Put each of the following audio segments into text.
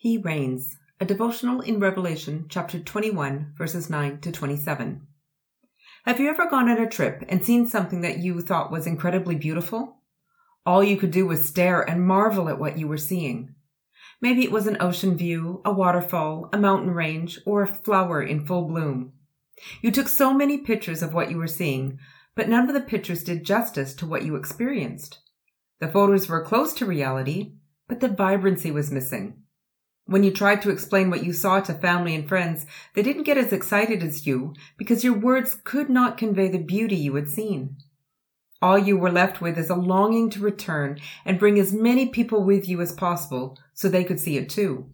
He reigns, a devotional in Revelation chapter 21, verses 9 to 27. Have you ever gone on a trip and seen something that you thought was incredibly beautiful? All you could do was stare and marvel at what you were seeing. Maybe it was an ocean view, a waterfall, a mountain range, or a flower in full bloom. You took so many pictures of what you were seeing, but none of the pictures did justice to what you experienced. The photos were close to reality, but the vibrancy was missing. When you tried to explain what you saw to family and friends, they didn't get as excited as you because your words could not convey the beauty you had seen. All you were left with is a longing to return and bring as many people with you as possible so they could see it too.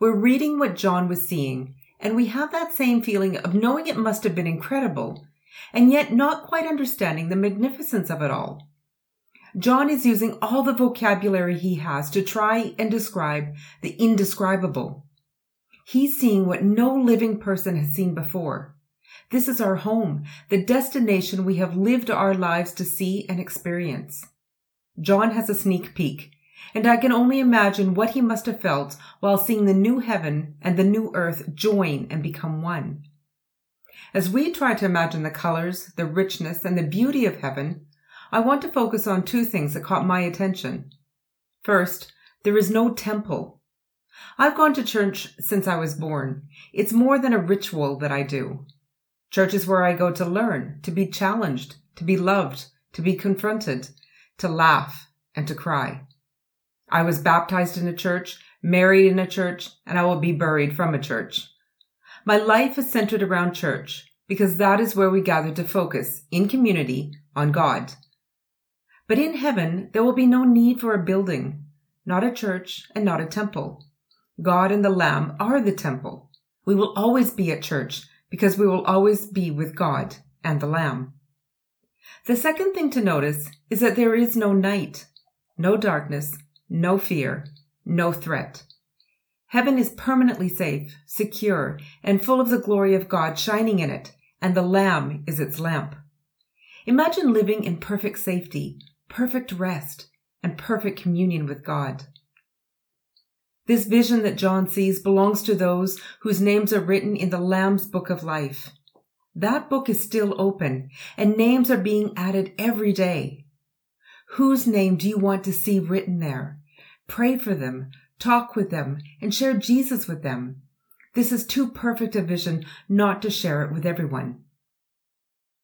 We're reading what John was seeing, and we have that same feeling of knowing it must have been incredible, and yet not quite understanding the magnificence of it all. John is using all the vocabulary he has to try and describe the indescribable. He's seeing what no living person has seen before. This is our home, the destination we have lived our lives to see and experience. John has a sneak peek, and I can only imagine what he must have felt while seeing the new heaven and the new earth join and become one. As we try to imagine the colors, the richness, and the beauty of heaven, I want to focus on two things that caught my attention. First, there is no temple. I've gone to church since I was born. It's more than a ritual that I do. Church is where I go to learn, to be challenged, to be loved, to be confronted, to laugh, and to cry. I was baptized in a church, married in a church, and I will be buried from a church. My life is centered around church because that is where we gather to focus in community on God. But in heaven, there will be no need for a building, not a church and not a temple. God and the Lamb are the temple. We will always be at church because we will always be with God and the Lamb. The second thing to notice is that there is no night, no darkness, no fear, no threat. Heaven is permanently safe, secure, and full of the glory of God shining in it, and the Lamb is its lamp. Imagine living in perfect safety, perfect rest, and perfect communion with God. This vision that John sees belongs to those whose names are written in the Lamb's book of life. That book is still open and names are being added every day. Whose name do you want to see written there? Pray for them, talk with them, and share Jesus with them. This is too perfect a vision not to share it with everyone.